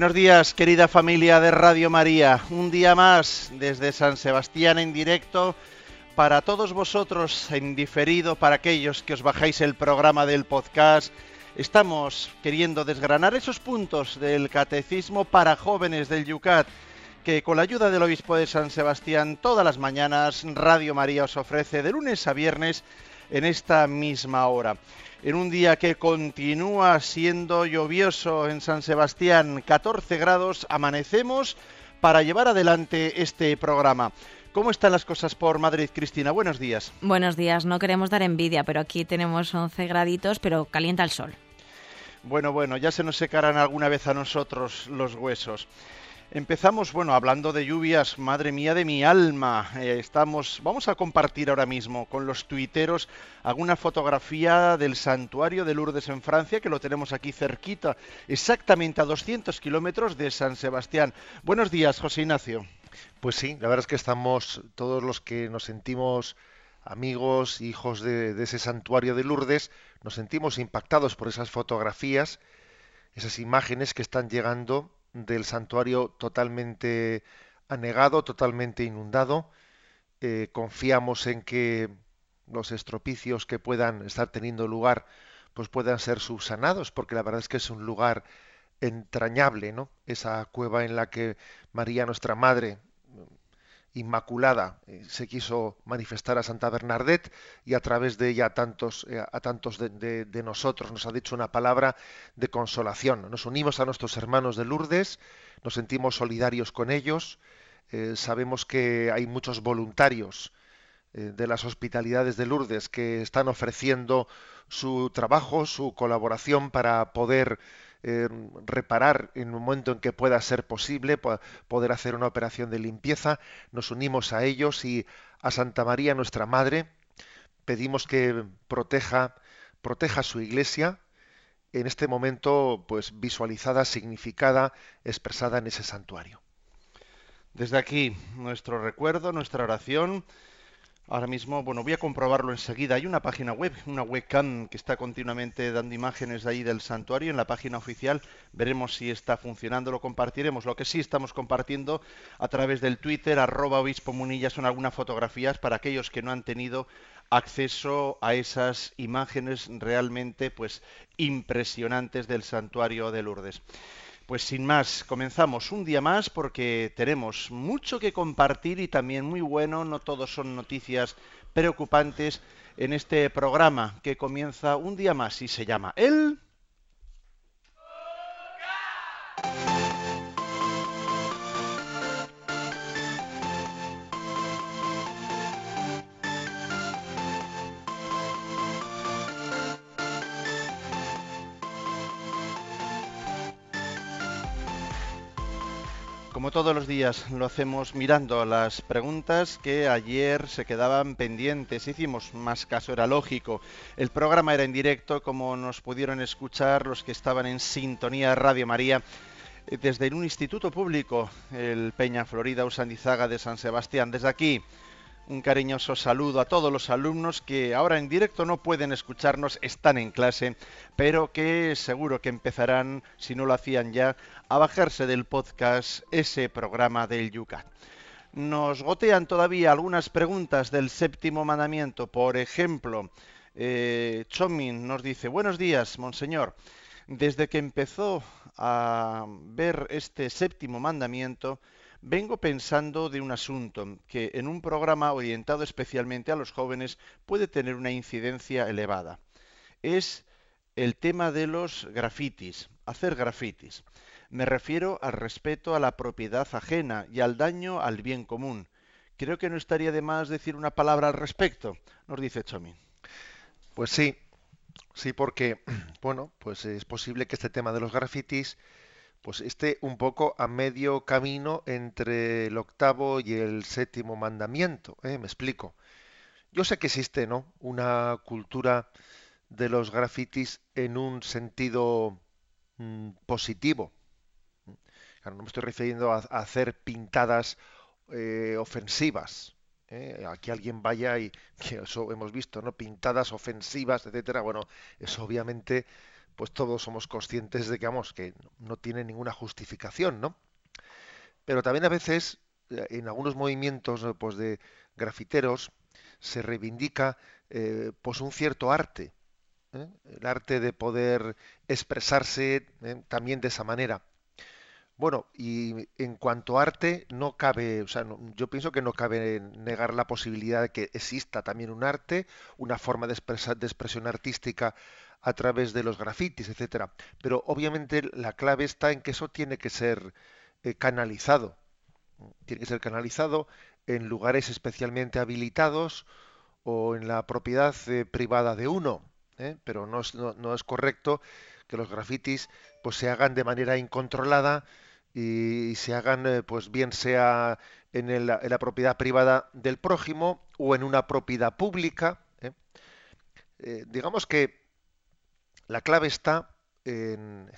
Buenos días, querida familia de Radio María. Un día más desde San Sebastián en directo para todos vosotros en diferido, para aquellos que os bajáis el programa del podcast. Estamos queriendo desgranar esos puntos del catecismo para jóvenes del Yucat que con la ayuda del obispo de San Sebastián todas las mañanas Radio María os ofrece de lunes a viernes en esta misma hora en un día que continúa siendo lluvioso en San Sebastián, 14 grados, amanecemos para llevar adelante este programa. ¿Cómo están las cosas por Madrid, Cristina? Buenos días. Buenos días, no queremos dar envidia, pero aquí tenemos 11 graditos, pero calienta el sol. Bueno, bueno, ya se nos secarán alguna vez a nosotros los huesos. Empezamos, bueno, hablando de lluvias, madre mía de mi alma. Eh, estamos, vamos a compartir ahora mismo con los tuiteros alguna fotografía del santuario de Lourdes en Francia, que lo tenemos aquí cerquita, exactamente a 200 kilómetros de San Sebastián. Buenos días, José Ignacio. Pues sí, la verdad es que estamos todos los que nos sentimos amigos, hijos de, de ese santuario de Lourdes, nos sentimos impactados por esas fotografías, esas imágenes que están llegando del santuario totalmente anegado, totalmente inundado. Eh, confiamos en que los estropicios que puedan estar teniendo lugar pues puedan ser subsanados, porque la verdad es que es un lugar entrañable, ¿no? Esa cueva en la que María, nuestra Madre, Inmaculada eh, se quiso manifestar a Santa Bernadette y a través de ella a tantos, eh, a tantos de, nosotros nos ha dicho una palabra de consolación. Nos unimos a nuestros hermanos de Lourdes, nos sentimos solidarios con ellos, eh, sabemos que hay muchos voluntarios de las hospitalidades de Lourdes que están ofreciendo su trabajo, su colaboración para poder reparar en un momento en que pueda ser posible, poder hacer una operación de limpieza. Nos unimos a ellos y a Santa María, nuestra Madre, pedimos que proteja, proteja su iglesia en este momento pues visualizada, significada, expresada en ese santuario. Desde aquí, nuestro recuerdo, nuestra oración Ahora mismo, bueno, voy a comprobarlo enseguida. Hay una página web, una webcam que está continuamente dando imágenes de ahí del santuario en la página oficial. Veremos si está funcionando, lo compartiremos. Lo que sí estamos compartiendo a través del Twitter, arroba obispo munilla, son algunas fotografías para aquellos que no han tenido acceso a esas imágenes realmente pues impresionantes del santuario de Lourdes. Pues sin más, comenzamos un día más porque tenemos mucho que compartir y también muy bueno, no todos son noticias preocupantes en este programa que comienza un día más y se llama El... Como todos los días lo hacemos mirando las preguntas que ayer se quedaban pendientes. Hicimos más caso, era lógico. El programa era en directo, como nos pudieron escuchar los que estaban en sintonía Radio María eh, desde un instituto público, el Peña Florida Usandizaga de San Sebastián. Desde aquí, un cariñoso saludo a todos los alumnos que ahora en directo no pueden escucharnos, están en clase, pero que seguro que empezarán, si no lo hacían ya, a bajarse del podcast ese programa del Yucat. Nos gotean todavía algunas preguntas del séptimo mandamiento. Por ejemplo, eh, Chomin nos dice, buenos días, monseñor. Desde que empezó a ver este séptimo mandamiento, vengo pensando de un asunto que en un programa orientado especialmente a los jóvenes puede tener una incidencia elevada. Es el tema de los grafitis, hacer grafitis. Me refiero al respeto a la propiedad ajena y al daño al bien común. Creo que no estaría de más decir una palabra al respecto, nos dice Chomin. Pues sí, sí, porque, bueno, pues es posible que este tema de los grafitis pues esté un poco a medio camino entre el octavo y el séptimo mandamiento. ¿eh? Me explico. Yo sé que existe, ¿no? Una cultura de los grafitis en un sentido mm, positivo. no me estoy refiriendo a, hacer pintadas eh, ofensivas. ¿eh? Aquí alguien vaya y que eso hemos visto, ¿no? Pintadas ofensivas, etcétera. Bueno, eso obviamente, pues todos somos conscientes de que, vamos, que no tiene ninguna justificación, ¿no? Pero también a veces, eh, en algunos movimientos pues de grafiteros, se reivindica pues un cierto arte, el arte de poder expresarse también de esa manera. Bueno, y en cuanto a arte, no cabe, o sea, yo pienso que no cabe negar la posibilidad de que exista también un arte, una forma de expresión artística a través de los grafitis, etcétera. Pero obviamente la clave está en que eso tiene que ser eh, canalizado. Tiene que ser canalizado en lugares especialmente habilitados o en la propiedad eh, privada de uno. ¿eh? Pero no es, correcto que los grafitis pues se hagan de manera incontrolada y se hagan, pues bien sea en, la propiedad privada del prójimo o en una propiedad pública. digamos que la clave está en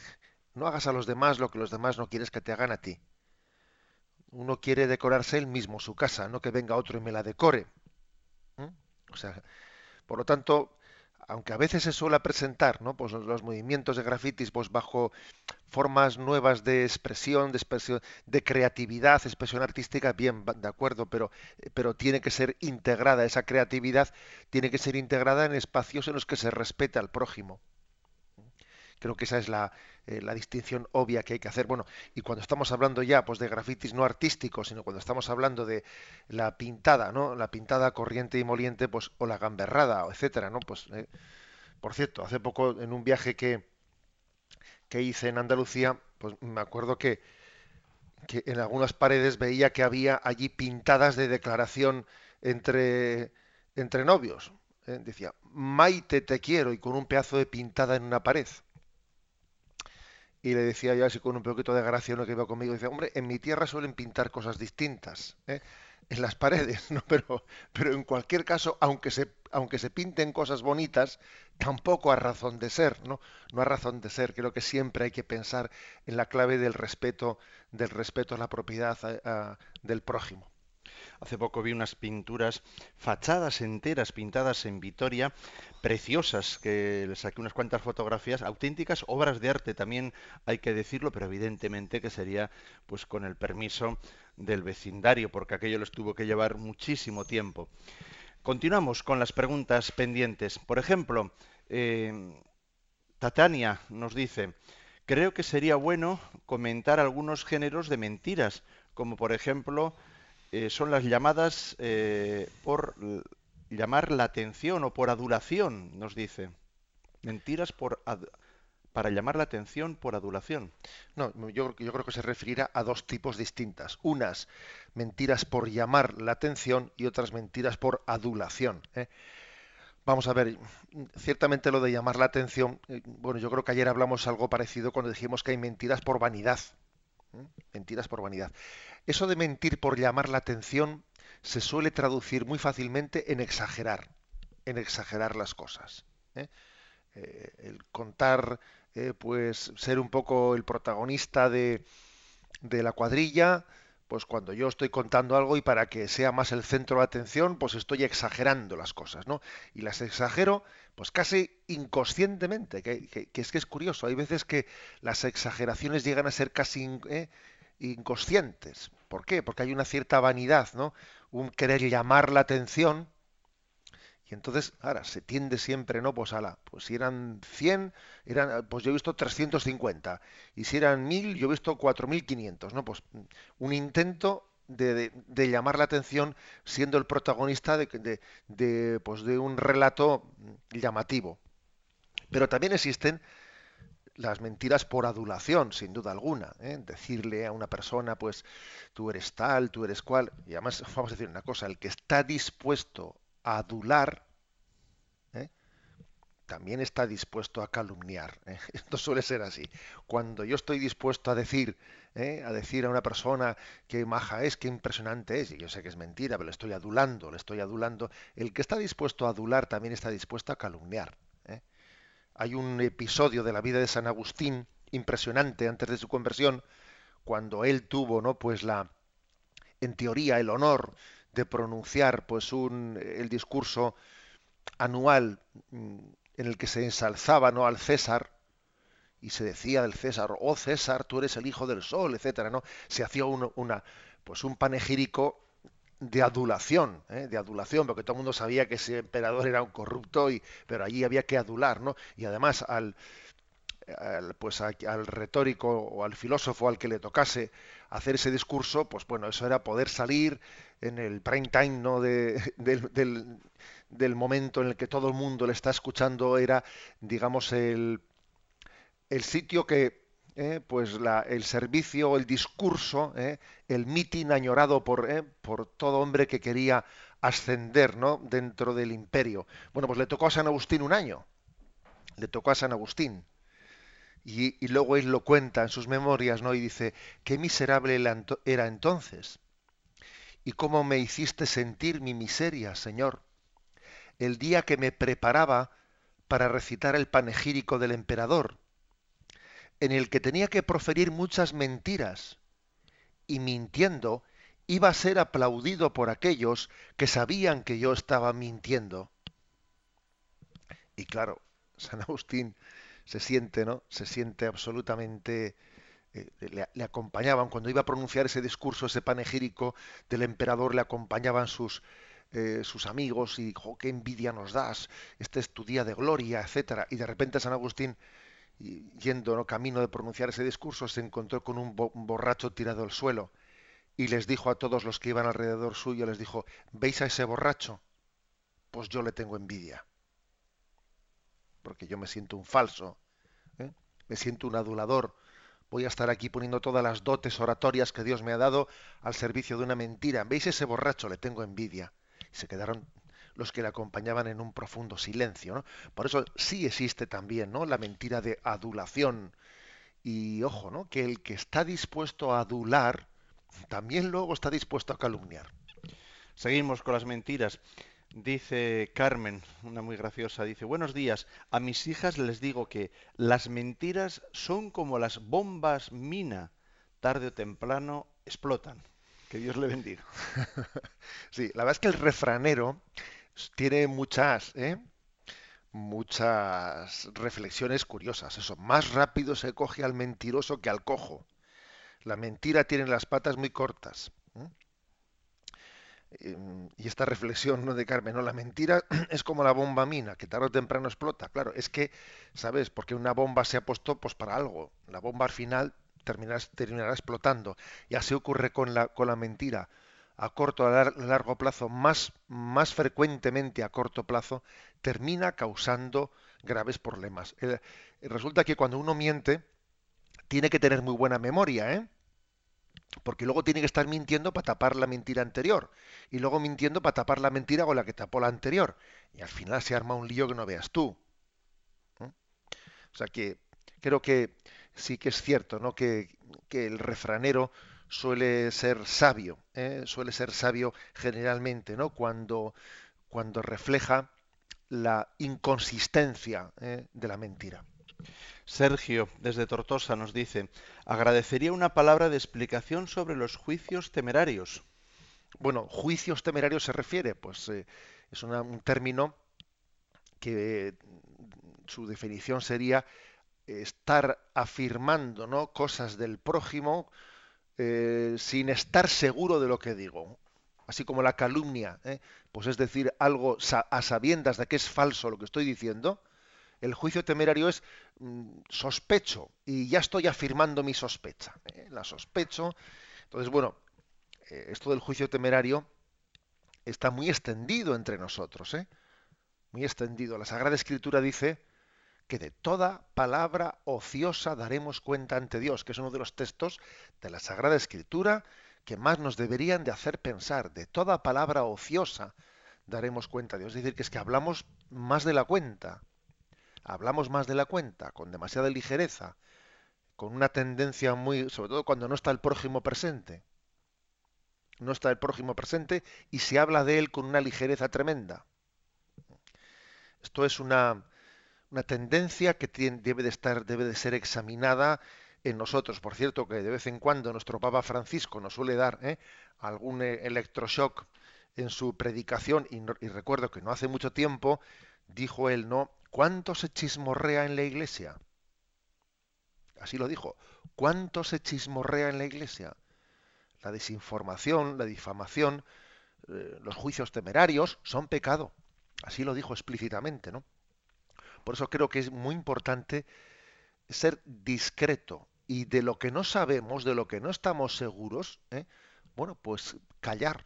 no hagas a los demás lo que los demás no quieres que te hagan a ti. Uno quiere decorarse él mismo su casa, no que venga otro y me la decore. O sea, por lo tanto, aunque a veces se suele presentar ¿no? pues los movimientos de grafitis pues bajo formas nuevas de expresión, de expresión, de creatividad, expresión artística, bien, de acuerdo, pero, pero tiene que ser integrada, esa creatividad tiene que ser integrada en espacios en los que se respeta al prójimo. Creo que esa es la, eh, la distinción obvia que hay que hacer. Bueno, y cuando estamos hablando ya pues de grafitis no artísticos, sino cuando estamos hablando de la pintada, ¿no? La pintada corriente y moliente, pues, o la gamberrada, etcétera, ¿no? Pues, eh, por cierto, hace poco en un viaje que, que hice en Andalucía, pues me acuerdo que, que en algunas paredes veía que había allí pintadas de declaración entre, entre novios. ¿eh? Decía, Maite te quiero, y con un pedazo de pintada en una pared y le decía yo así con un poquito de gracia uno que iba conmigo, dice, hombre, en mi tierra suelen pintar cosas distintas ¿eh? en las paredes, ¿no? pero, pero en cualquier caso, aunque se, aunque se pinten cosas bonitas, tampoco a razón de ser, ¿no? No a razón de ser, creo que siempre hay que pensar en la clave del respeto, del respeto a la propiedad del prójimo. Hace poco vi unas pinturas, fachadas enteras pintadas en Vitoria, preciosas, que le saqué unas cuantas fotografías, auténticas obras de arte también hay que decirlo, pero evidentemente que sería pues con el permiso del vecindario, porque aquello les tuvo que llevar muchísimo tiempo. Continuamos con las preguntas pendientes. Por ejemplo, eh, Tatania nos dice, creo que sería bueno comentar algunos géneros de mentiras, como por ejemplo eh, son las llamadas eh, por llamar la atención o por adulación, nos dice. Mentiras por para llamar la atención por adulación. No, yo, yo, creo que se referirá a dos tipos distintas. Unas mentiras por llamar la atención y otras mentiras por adulación. ¿eh? Vamos a ver, ciertamente lo de llamar la atención, bueno, yo creo que ayer hablamos algo parecido cuando dijimos que hay mentiras por vanidad. Mentiras por vanidad. Eso de mentir por llamar la atención se suele traducir muy fácilmente en exagerar, en exagerar las cosas. ¿eh? Eh, el contar, eh, pues ser un poco el protagonista de, de la cuadrilla, pues cuando yo estoy contando algo y para que sea más el centro de atención, pues estoy exagerando las cosas, ¿no? Y las exagero, pues casi inconscientemente, que, es que es curioso, hay veces que las exageraciones llegan a ser casi inconscientes. ¿Por qué? Porque hay una cierta vanidad, ¿no? Un querer llamar la atención. Entonces, ahora, se tiende siempre, ¿no? Pues la pues si eran 100, eran, pues yo he visto 350. Y si eran 1000, yo he visto 4500, ¿no? Pues un intento de, llamar la atención siendo el protagonista de, pues de un relato llamativo. Pero también existen las mentiras por adulación, sin duda alguna. ¿eh? Decirle a una persona, pues, tú eres tal, tú eres cual. Y además, vamos a decir una cosa, el que está dispuesto adular, ¿eh? también está dispuesto a calumniar. ¿eh? Esto suele ser así. Cuando yo estoy dispuesto a decir, ¿eh? a decir a una persona que maja es, que impresionante es, y yo sé que es mentira, pero le estoy adulando, le estoy adulando, el que está dispuesto a adular también está dispuesto a calumniar. Hay un episodio de la vida de San Agustín impresionante antes de su conversión, cuando él tuvo, ¿no? Pues la, en teoría, el honor de pronunciar, pues un, el discurso anual mm, en el que se ensalzaba ¿no? al César y se decía del César, oh César, tú eres el hijo del sol, etcétera, ¿no? Se hacía una, pues un panegírico de adulación, ¿eh? de adulación, porque todo el mundo sabía que ese emperador era un corrupto, y, pero allí había que adular, ¿no? Y además al, pues al retórico o al filósofo al que le tocase hacer ese discurso, pues bueno, eso era poder salir en el prime time ¿no? de, del, del momento en el que todo el mundo le está escuchando era, digamos, el, el sitio que, eh, pues la, el servicio, el discurso, eh, el mitin añorado por, eh, por todo hombre que quería ascender ¿no? dentro del imperio. Bueno, pues le tocó a San Agustín un año. Le tocó a San Agustín. Y, luego él lo cuenta en sus memorias, ¿no? Y dice, qué miserable era entonces. Y cómo me hiciste sentir mi miseria, Señor el día que me preparaba para recitar el panegírico del emperador, en el que tenía que proferir muchas mentiras, y mintiendo iba a ser aplaudido por aquellos que sabían que yo estaba mintiendo. Y claro, San Agustín se siente, ¿no? Se siente absolutamente eh, le, acompañaban cuando iba a pronunciar ese discurso, ese panegírico del emperador, le acompañaban sus eh, sus amigos y dijo, qué envidia nos das, este es tu día de gloria, etcétera. Y de repente San Agustín, yendo ¿no? camino de pronunciar ese discurso, se encontró con un, borracho tirado al suelo y les dijo a todos los que iban alrededor suyo, les dijo, ¿veis a ese borracho? Pues yo le tengo envidia, porque yo me siento un falso, ¿eh? me siento un adulador, voy a estar aquí poniendo todas las dotes oratorias que Dios me ha dado al servicio de una mentira. ¿Veis ese borracho? Le tengo envidia se quedaron los que le acompañaban en un profundo silencio. Por eso sí existe también ¿no? la mentira de adulación. Y ojo, ¿no? que el que está dispuesto a adular, también luego está dispuesto a calumniar. Seguimos con las mentiras. Dice Carmen, una muy graciosa, dice, buenos días, a mis hijas les digo que las mentiras son como las bombas mina, tarde o temprano explotan. Que Dios le bendiga. sí, la verdad es que el refranero tiene muchas, ¿eh? muchas reflexiones curiosas. Eso, más rápido se coge al mentiroso que al cojo. La mentira tiene las patas muy cortas. Em, y esta reflexión ¿no? de Carmen, ¿no? la mentira es como la bomba mina, que tarde o temprano explota. Claro, es que, ¿sabes? Porque una bomba se ha puesto pues para algo. La bomba al final terminará, explotando. Y así ocurre con la, con la mentira. A corto, a largo plazo, más, más frecuentemente a corto plazo, termina causando graves problemas. resulta que cuando uno miente, tiene que tener muy buena memoria, ¿eh? Porque luego tiene que estar mintiendo para tapar la mentira anterior. Y luego mintiendo para tapar la mentira con la que tapó la anterior. Y al final se arma un lío que no veas tú. ¿eh? O sea que creo que sí que es cierto, ¿no? Que, el refranero suele ser sabio, ¿eh? suele ser sabio generalmente, ¿no? Cuando, cuando refleja la inconsistencia ¿eh? de la mentira. Sergio, desde Tortosa, nos dice, agradecería una palabra de explicación sobre los juicios temerarios. Bueno, juicios temerarios se refiere, pues eh, es un término que su definición sería estar afirmando ¿no? cosas del prójimo eh, sin estar seguro de lo que digo. Así como la calumnia, ¿eh? pues es decir, algo a sabiendas de que es falso lo que estoy diciendo. El juicio temerario es mm, sospecho y ya estoy afirmando mi sospecha. ¿eh? La sospecho. Entonces, bueno, esto del juicio temerario está muy extendido entre nosotros. Muy extendido. La Sagrada Escritura dice que de toda palabra ociosa daremos cuenta ante Dios, que es uno de los textos de la Sagrada Escritura que más nos deberían de hacer pensar. De toda palabra ociosa daremos cuenta a Dios. Es decir, que es que hablamos más de la cuenta. Hablamos más de la cuenta, con demasiada ligereza, con una tendencia muy, sobre todo cuando no está el prójimo presente. No está el prójimo presente y se habla de él con una ligereza tremenda. Esto es una, una tendencia que debe de estar, debe de ser examinada en nosotros. Por cierto, que de vez en cuando nuestro Papa Francisco nos suele dar ¿eh? algún eh, electroshock en su predicación, y, recuerdo que no hace mucho tiempo dijo él, ¿no? ¿Cuánto se chismorrea en la iglesia? Así lo dijo. ¿Cuánto se chismorrea en la iglesia? La desinformación, la difamación, eh, los juicios temerarios son pecado. Así lo dijo explícitamente, ¿no? Por eso creo que es muy importante ser discreto y de lo que no sabemos, de lo que no estamos seguros, ¿eh? bueno, pues callar.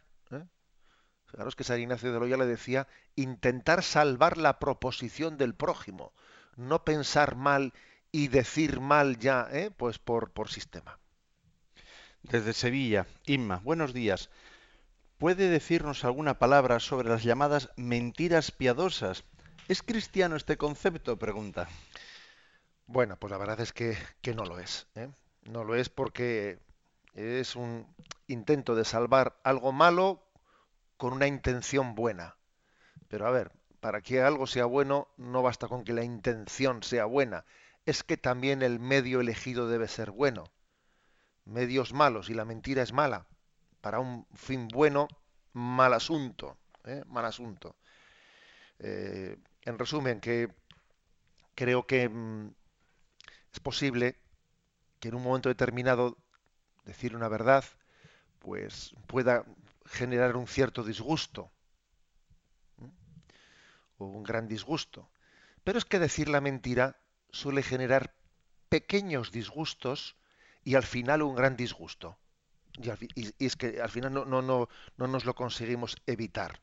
Fijaros que San Ignacio de Loyola le decía intentar salvar la proposición del prójimo, no pensar mal y decir mal ya, ¿eh? pues por, por sistema. Desde Sevilla, Inma, buenos días. ¿Puede decirnos alguna palabra sobre las llamadas mentiras piadosas? ¿Es cristiano este concepto? Pregunta. Bueno, pues la verdad es que, que no lo es. ¿eh? No lo es porque es un intento de salvar algo malo con una intención buena. Pero a ver, para que algo sea bueno no basta con que la intención sea buena, es que también el medio elegido debe ser bueno. Medios malos y la mentira es mala. Para un fin bueno, mal asunto. ¿eh? Mal asunto. Eh, en resumen, que creo que mm, es posible que en un momento determinado decir una verdad pues pueda generar un cierto disgusto o un gran disgusto. Pero es que decir la mentira suele generar pequeños disgustos y al final un gran disgusto. Y, es que al final no, no, no, no nos lo conseguimos evitar.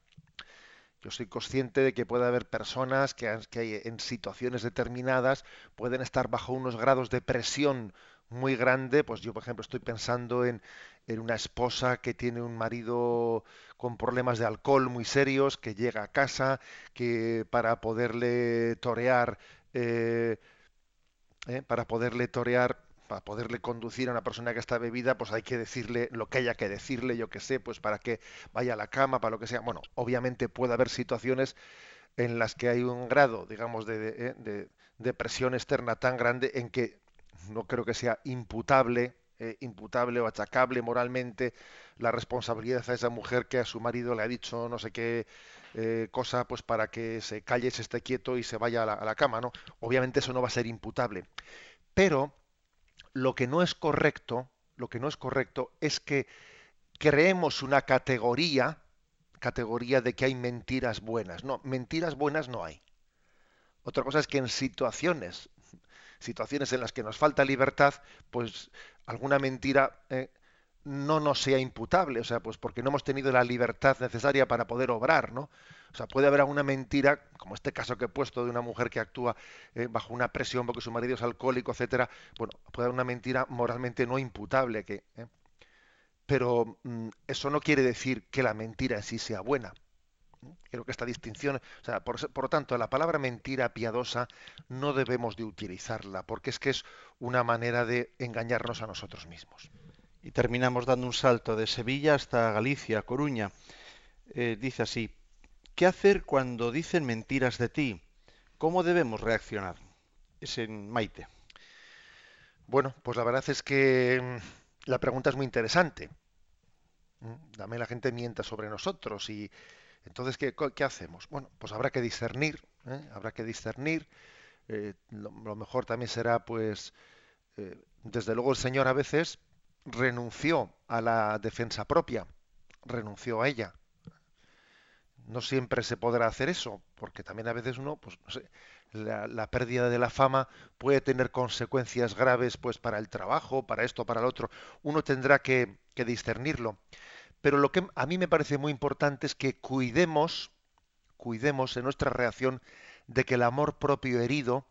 Yo soy consciente de que puede haber personas que, que, en situaciones determinadas pueden estar bajo unos grados de presión muy grande. Pues yo, por ejemplo, estoy pensando en, en una esposa que tiene un marido con problemas de alcohol muy serios, que llega a casa, que para poderle torear, eh, eh, para poderle torear para poderle conducir a una persona que está bebida, pues hay que decirle lo que haya que decirle, yo que sé, pues para que vaya a la cama, para lo que sea. Bueno, obviamente puede haber situaciones en las que hay un grado, digamos, de, de, de presión externa tan grande en que no creo que sea imputable eh, imputable o achacable moralmente la responsabilidad a esa mujer que a su marido le ha dicho no sé qué eh, cosa pues para que se calle, se esté quieto y se vaya a la, a la cama, ¿no? Obviamente eso no va a ser imputable. Pero lo que no es correcto, lo que no es correcto es que creemos una categoría, categoría de que hay mentiras buenas. No, mentiras buenas no hay. Otra cosa es que en situaciones situaciones en las que nos falta libertad, pues alguna mentira eh, no nos sea imputable, o sea, pues porque no hemos tenido la libertad necesaria para poder obrar, ¿no? O sea, puede haber alguna mentira, como este caso que he puesto de una mujer que actúa eh, bajo una presión porque su marido es alcohólico, etcétera. Bueno, puede haber una mentira moralmente no imputable, que, eh, pero mm, eso no quiere decir que la mentira en sí sea buena. Creo que esta distinción, o sea, por, por, lo tanto, la palabra mentira piadosa no debemos de utilizarla, porque es que es una manera de engañarnos a nosotros mismos. Y terminamos dando un salto de Sevilla hasta Galicia, Coruña. Eh, dice así, ¿qué hacer cuando dicen mentiras de ti? ¿Cómo debemos reaccionar? Es en Maite. Bueno, pues la verdad es que mm, la pregunta es muy interesante. Dame la gente mienta sobre nosotros y, entonces, ¿qué, qué hacemos? Bueno, pues habrá que discernir, ¿eh? habrá que discernir. Eh, lo, lo, mejor también será, pues, eh, desde luego el Señor a veces renunció a la defensa propia, renunció a ella. No siempre se podrá hacer eso, porque también a veces uno, pues, la, pérdida de la fama puede tener consecuencias graves, pues, para el trabajo, para esto, para el otro. Uno tendrá que, que discernirlo. Pero lo que a mí me parece muy importante es que cuidemos, cuidemos en nuestra reacción de que el amor propio herido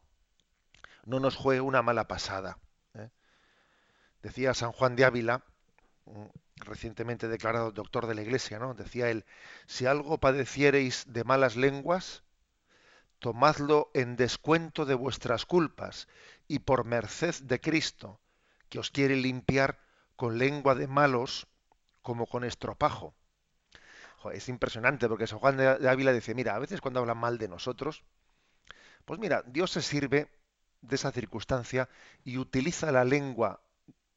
no nos juegue una mala pasada. ¿eh? Decía San Juan de Ávila, recientemente declarado doctor de la Iglesia, ¿no? Decía él, si algo padeciereis de malas lenguas, tomadlo en descuento de vuestras culpas y por merced de Cristo, que os quiere limpiar con lengua de malos como con estropajo. es impresionante porque San Juan de Ávila dice, mira, a veces cuando hablan mal de nosotros, pues mira, Dios se sirve de esa circunstancia y utiliza la lengua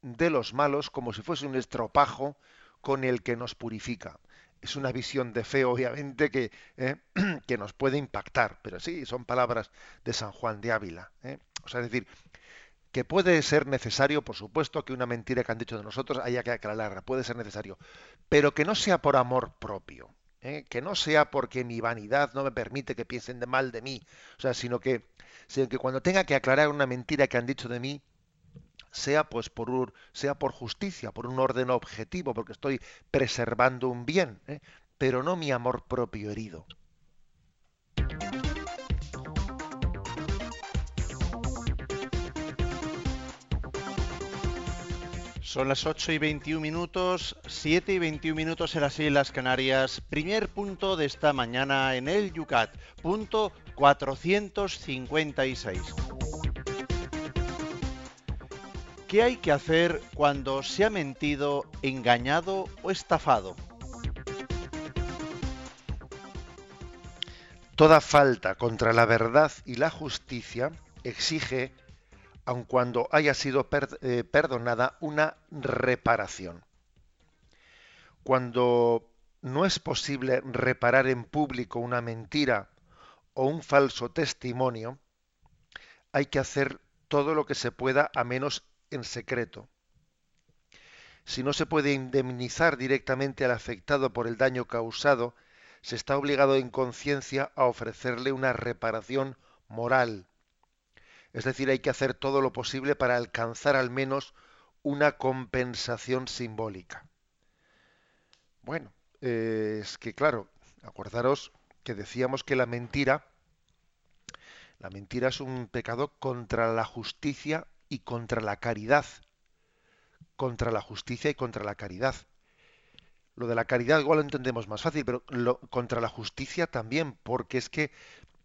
de los malos como si fuese un estropajo con el que nos purifica. Es una visión de fe, obviamente, que, eh, que nos puede impactar, pero sí, son palabras de San Juan de Ávila. Eh. O sea, es decir, que puede ser necesario, por supuesto, que una mentira que han dicho de nosotros haya que aclararla, puede ser necesario, pero que no sea por amor propio, eh, que no sea porque mi vanidad no me permite que piensen de mal de mí, o sea, sino que, sino que cuando tenga que aclarar una mentira que han dicho de mí, sea pues por un, sea por justicia, por un orden objetivo, porque estoy preservando un bien, ¿eh? pero no mi amor propio herido. Son las 8 y 21 minutos, 7 y 21 minutos en las Islas Canarias. Primer punto de esta mañana en el Yucat, punto 456. ¿Qué hay que hacer cuando se ha mentido, engañado o estafado? Toda falta contra la verdad y la justicia exige, aun cuando haya sido eh, perdonada, una reparación. Cuando no es posible reparar en público una mentira o un falso testimonio, hay que hacer todo lo que se pueda a menos en secreto. Si no se puede indemnizar directamente al afectado por el daño causado, se está obligado en conciencia a ofrecerle una reparación moral. Es decir, hay que hacer todo lo posible para alcanzar al menos una compensación simbólica. Bueno, eh, es que claro, acordaros que decíamos que la mentira, la mentira es un pecado contra la justicia y contra la caridad. Contra la justicia y contra la caridad. Lo de la caridad igual lo entendemos más fácil, pero contra la justicia también, porque es que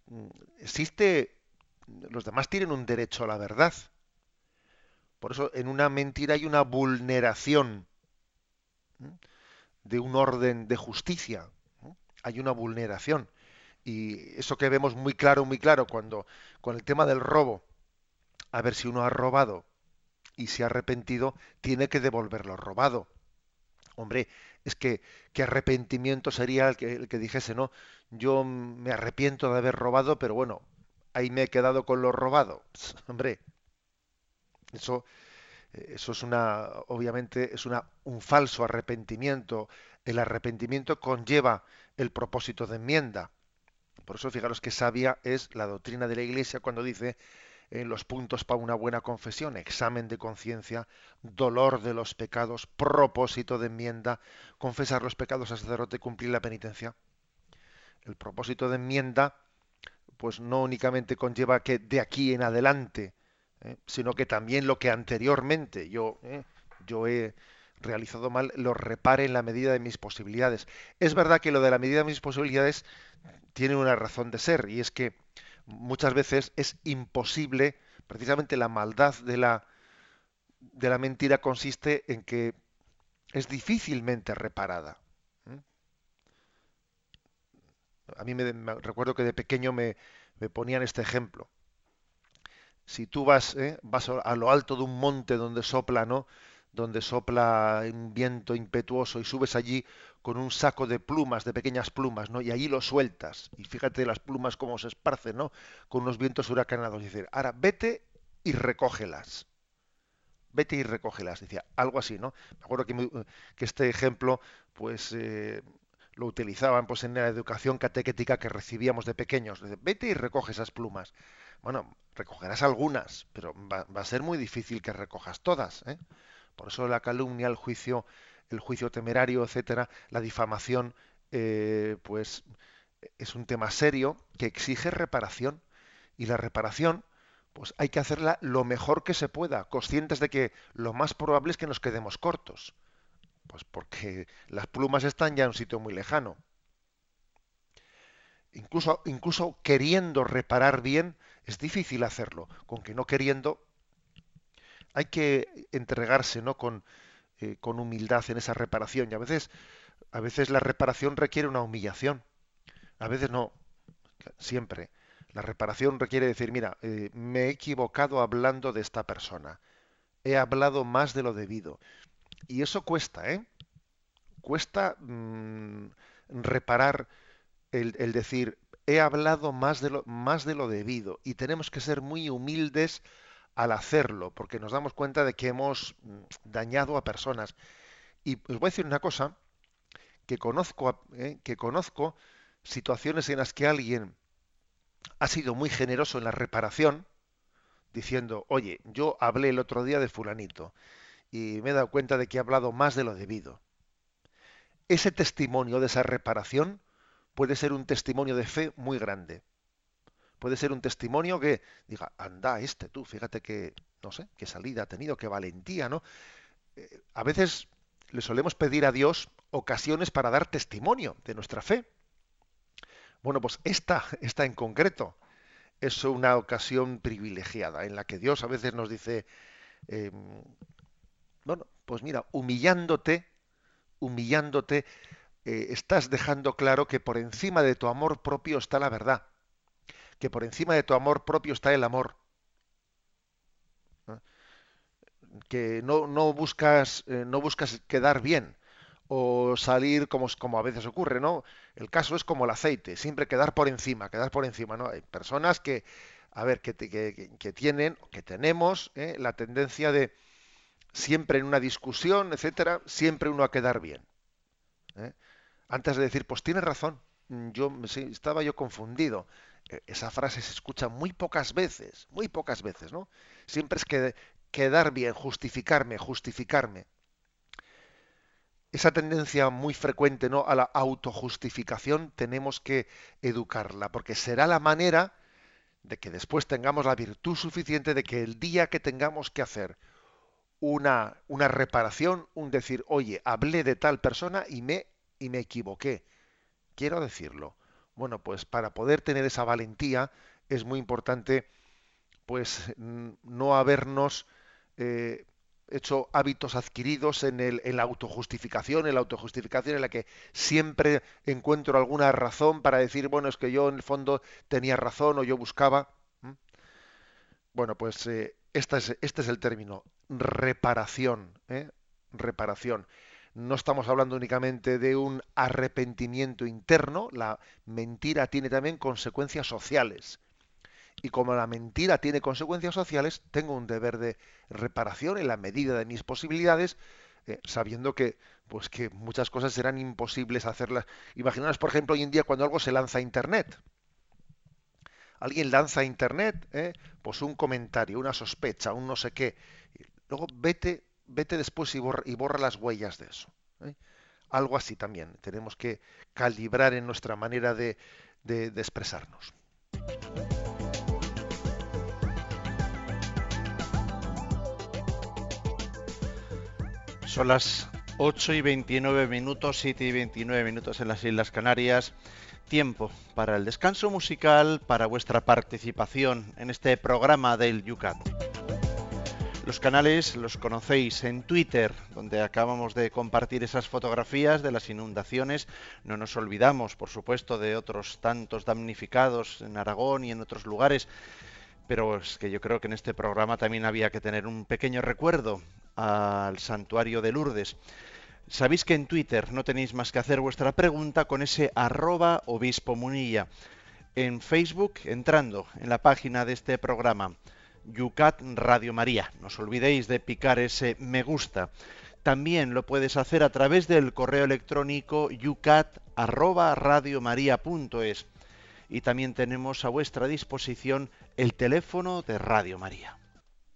mm, existe, los demás tienen un derecho a la verdad. Por eso en una mentira hay una vulneración de un orden de justicia. Hay una vulneración. Y eso que vemos muy claro, muy claro, cuando con el tema del robo, a ver si uno ha robado y se ha arrepentido, tiene que devolver lo robado. Hombre, es que qué arrepentimiento sería el que, el que dijese, no, yo me arrepiento de haber robado, pero bueno, ahí me he quedado con lo robado. Hombre, eso, eso es una, obviamente, es una, un falso arrepentimiento. El arrepentimiento conlleva el propósito de enmienda. Por eso fijaros que sabia es la doctrina de la Iglesia cuando dice en los puntos para una buena confesión, examen de conciencia, dolor de los pecados, propósito de enmienda, confesar los pecados al sacerdote, cumplir la penitencia. El propósito de enmienda, pues no únicamente conlleva que de aquí en adelante, ¿eh? sino que también lo que anteriormente yo, ¿eh? yo he realizado mal, lo repare en la medida de mis posibilidades. Es verdad que lo de la medida de mis posibilidades tiene una razón de ser, y es que muchas veces es imposible, precisamente la maldad de la, de la mentira consiste en que es difícilmente reparada. A mí me, recuerdo que de pequeño me, me, ponían este ejemplo. Si tú vas, ¿eh? vas a lo alto de un monte donde sopla, ¿no? donde sopla un viento impetuoso y subes allí con un saco de plumas, de pequeñas plumas, ¿no? Y allí lo sueltas. Y fíjate las plumas cómo se esparcen, ¿no? Con unos vientos huracanados. Dice, ahora vete y recógelas. Vete y recógelas. Decía, algo así, ¿no? Me acuerdo que, que este ejemplo, pues, eh, lo utilizaban pues en la educación catequética que recibíamos de pequeños. Vete y recoge esas plumas. Bueno, recogerás algunas, pero va, va a ser muy difícil que recojas todas, ¿eh? Por eso la calumnia, el juicio, el juicio temerario, etcétera, la difamación, eh, pues es un tema serio que exige reparación. Y la reparación, pues hay que hacerla lo mejor que se pueda, conscientes de que lo más probable es que nos quedemos cortos. Pues porque las plumas están ya en un sitio muy lejano. incluso, incluso queriendo reparar bien, es difícil hacerlo. Con que no queriendo, hay que entregarse ¿no? con, eh, con humildad en esa reparación. Y a veces, a veces la reparación requiere una humillación. A veces no, siempre. La reparación requiere decir, mira, eh, me he equivocado hablando de esta persona. He hablado más de lo debido. Y eso cuesta, ¿eh? Cuesta mm, reparar el, decir, he hablado más de, lo, más de lo debido. Y tenemos que ser muy humildes al hacerlo, porque nos damos cuenta de que hemos mm, dañado a personas. Y os voy a decir una cosa, que conozco, ¿eh? que conozco situaciones en las que alguien ha sido muy generoso en la reparación, diciendo, oye, yo hablé el otro día de fulanito y me he dado cuenta de que he hablado más de lo debido. Ese testimonio de esa reparación puede ser un testimonio de fe muy grande puede ser un testimonio que diga, anda, este tú, fíjate que, no sé, qué salida ha tenido, qué valentía, ¿no? Eh, a veces le solemos pedir a Dios ocasiones para dar testimonio de nuestra fe. Bueno, pues esta, esta en concreto, es una ocasión privilegiada en la que Dios a veces nos dice, em, bueno, pues mira, humillándote, humillándote, eh, estás dejando claro que por encima de tu amor propio está la verdad que por encima de tu amor propio está el amor. Que no, no buscas, eh, no buscas quedar bien o salir como, como a veces ocurre, ¿no? El caso es como el aceite, siempre quedar por encima, quedar por encima, ¿no? Hay personas que, a ver, que, que, que tienen, que tenemos ¿eh? la tendencia de siempre en una discusión, etcétera, siempre uno a quedar bien. ¿eh? Antes de decir, pues tienes razón, yo estaba yo confundido. E, esa frase se escucha muy pocas veces, muy pocas veces, ¿no? Siempre es que quedar bien, justificarme, justificarme. Esa tendencia muy frecuente, ¿no? A la autojustificación tenemos que educarla, porque será la manera de que después tengamos la virtud suficiente de que el día que tengamos que hacer una, una reparación, un decir, oye, hablé de tal persona y me, y me equivoqué. Quiero decirlo bueno, pues para poder tener esa valentía es muy importante pues no habernos eh, hecho hábitos adquiridos en, el, en la autojustificación, en la autojustificación en la que siempre encuentro alguna razón para decir, bueno, es que yo en el fondo tenía razón o yo buscaba. Bueno, pues eh, este, es, el término, reparación, ¿eh? reparación no estamos hablando únicamente de un arrepentimiento interno, la mentira tiene también consecuencias sociales. Y como la mentira tiene consecuencias sociales, tengo un deber de reparación en la medida de mis posibilidades, eh, sabiendo que, pues que muchas cosas serán imposibles hacerlas. Imaginaos, por ejemplo, hoy en día cuando algo se lanza a Internet. Alguien lanza a Internet, eh, pues un comentario, una sospecha, un no sé qué. Luego vete vete después y borra, las huellas de eso. ¿eh? Algo así también. Tenemos que calibrar en nuestra manera de, de expresarnos. Son las 8 y 29 minutos, 7 y 29 minutos en las Islas Canarias. Tiempo para el descanso musical, para vuestra participación en este programa del Yucat. Los canales los conocéis en Twitter, donde acabamos de compartir esas fotografías de las inundaciones. No nos olvidamos, por supuesto, de otros tantos damnificados en Aragón y en otros lugares. Pero es que yo creo que en este programa también había que tener un pequeño recuerdo al santuario de Lourdes. Sabéis que en Twitter no tenéis más que hacer vuestra pregunta con ese arroba obispo munilla. En Facebook, entrando en la página de este programa Yucat Radio María. No os olvidéis de picar ese me gusta. También lo puedes hacer a través del correo electrónico yucat@radiomaria.es y también tenemos a vuestra disposición el teléfono de Radio María.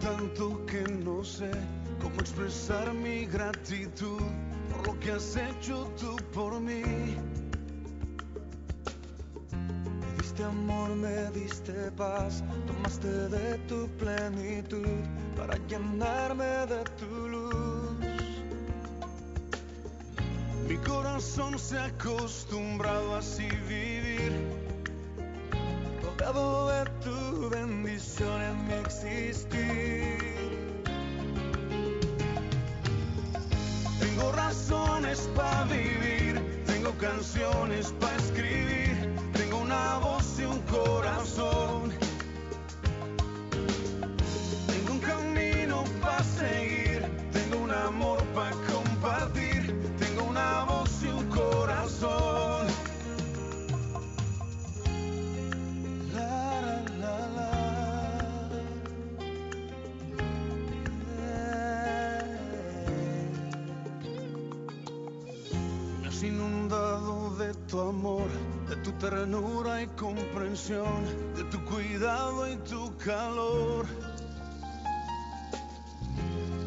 tanto que no sé cómo expresar mi gratitud por lo que has hecho tú por mí. Me diste amor, me diste paz, tomaste de tu plenitud para llenarme de tu luz. Mi corazón se ha acostumbrado a así vivir, rodeado de tu bendición en mi existir. Tengo razones para vivir, tengo canciones para escribir, tengo una voz y un corazón. De tu ternura y comprensión, de tu cuidado y tu calor.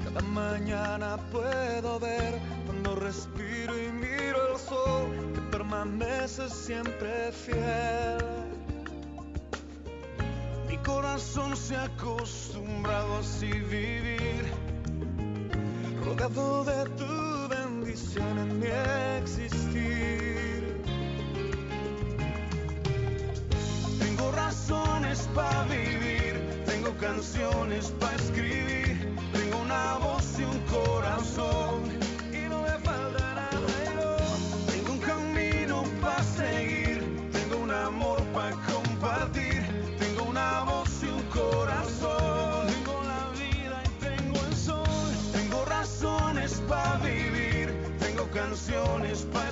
Cada mañana puedo ver cuando respiro y miro el sol que permanece siempre fiel. Mi corazón se ha acostumbrado a así vivir, rodeado de tu bendición en mi existir. Canciones para escribir, tengo una voz y un corazón y no me falta nada. y no. Tengo un camino para seguir, tengo un amor para compartir, tengo una voz y un corazón. Tengo la vida y tengo el sol, tengo razones para vivir, tengo canciones para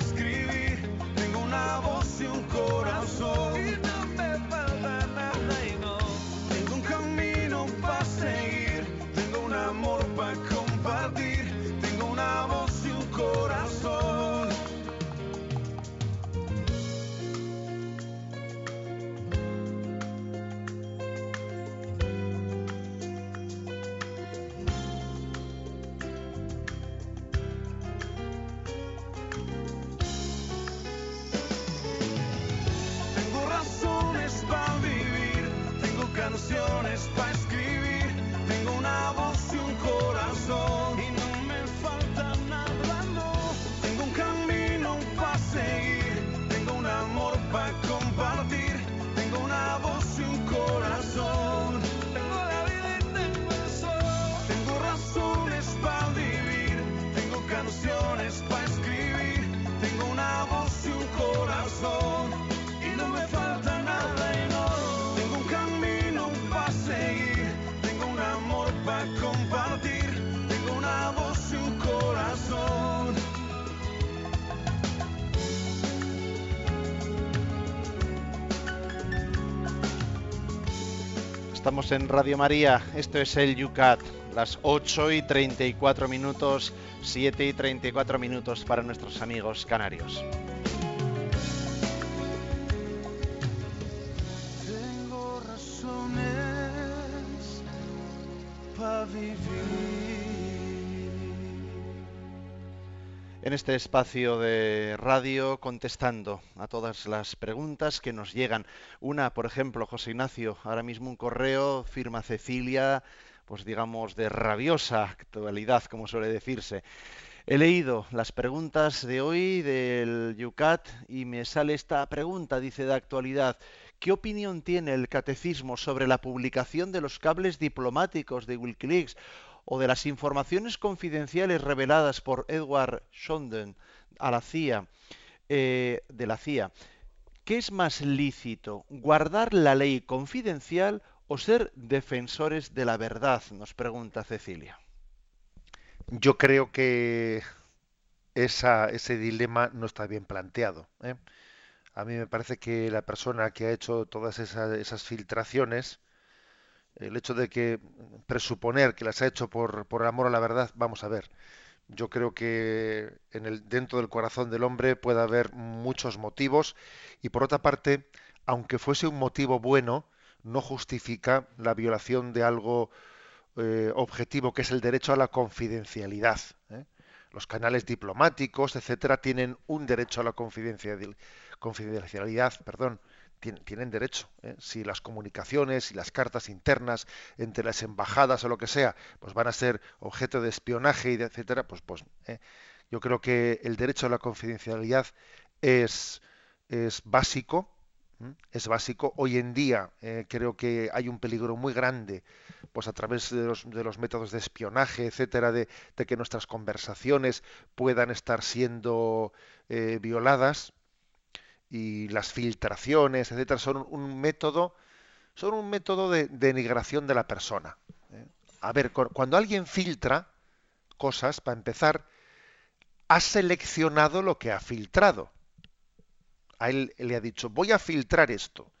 Estamos en Radio María, esto es el Yucat, las 8 y 34 minutos, 7 y 34 minutos para nuestros amigos canarios. Este espacio de radio contestando a todas las preguntas que nos llegan. Una, por ejemplo, José Ignacio, ahora mismo un correo, firma Cecilia, pues digamos de rabiosa actualidad, como suele decirse. He leído las preguntas de hoy del Yucat y me sale esta pregunta, dice de actualidad. ¿Qué opinión tiene el catecismo sobre la publicación de los cables diplomáticos de Wikileaks o de las informaciones confidenciales reveladas por Edward Snowden a la CIA, eh, de la CIA? ¿Qué es más lícito, guardar la ley confidencial o ser defensores de la verdad? Nos pregunta Cecilia. Yo creo que ese dilema no está bien planteado. ¿eh? A mí me parece que la persona que ha hecho todas esas, esas filtraciones, el hecho de que presuponer que las ha hecho por, por amor a la verdad, vamos a ver. Yo creo que en el, dentro del corazón del hombre puede haber muchos motivos y por otra parte, aunque fuese un motivo bueno, no justifica la violación de algo eh, objetivo que es el derecho a la confidencialidad. ¿eh? Los canales diplomáticos, etcétera, tienen un derecho a la confidencialidad, perdón, tienen, derecho. ¿eh? Si las comunicaciones y las cartas internas entre las embajadas o lo que sea, pues van a ser objeto de espionaje y etcétera, pues, pues yo creo que el derecho a la confidencialidad es, es básico es básico. Hoy en día eh, creo que hay un peligro muy grande, pues a través de los, métodos de espionaje, etcétera, de, que nuestras conversaciones puedan estar siendo eh, violadas y las filtraciones, etcétera, son un método, son un método de denigración de la persona. ¿eh? A ver, cuando alguien filtra cosas, para empezar, ha seleccionado lo que ha filtrado a él le ha dicho, voy a filtrar esto.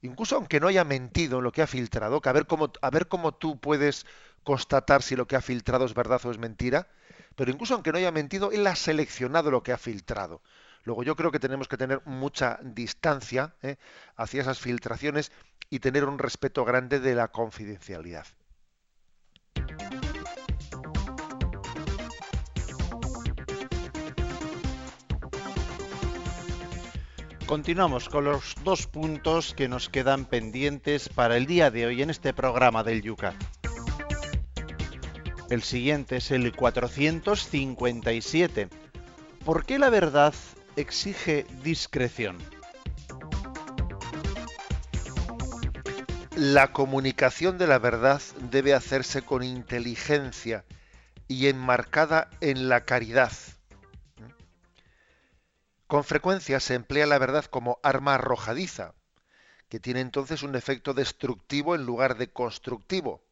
Incluso aunque no haya mentido en lo que ha filtrado, a ver cómo, a ver cómo tú puedes constatar si lo que ha filtrado es verdad o es mentira, pero incluso aunque no haya mentido, él ha seleccionado lo que ha filtrado. Luego yo creo que tenemos que tener mucha distancia ¿eh? hacia esas filtraciones y tener un respeto grande de la confidencialidad. Continuamos con los dos puntos que nos quedan pendientes para el día de hoy en este programa del Yucat. El siguiente es el 457. ¿Por qué la verdad exige discreción? La comunicación de la verdad debe hacerse con inteligencia y enmarcada en la caridad con frecuencia se emplea la verdad como arma arrojadiza, que tiene entonces un efecto destructivo en lugar de constructivo.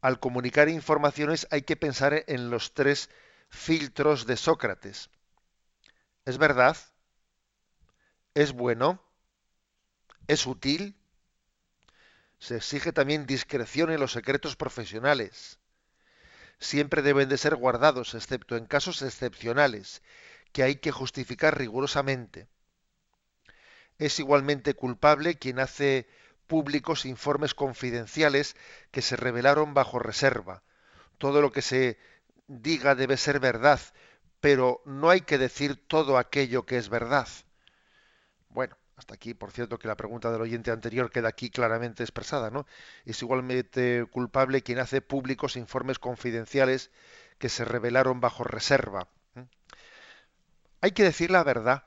Al comunicar informaciones hay que pensar en los tres filtros de Sócrates. ¿Es verdad? ¿Es bueno? ¿Es útil? Se exige también discreción en los secretos profesionales. Siempre deben de ser guardados, excepto en casos excepcionales, que hay que justificar rigurosamente. Es igualmente culpable quien hace públicos informes confidenciales que se revelaron bajo reserva. Todo lo que se diga debe ser verdad, pero no hay que decir todo aquello que es verdad. Bueno, hasta aquí, por cierto, que la pregunta del oyente anterior queda aquí claramente expresada, ¿no? Es igualmente culpable quien hace públicos informes confidenciales que se revelaron bajo reserva. Hay que decir la verdad,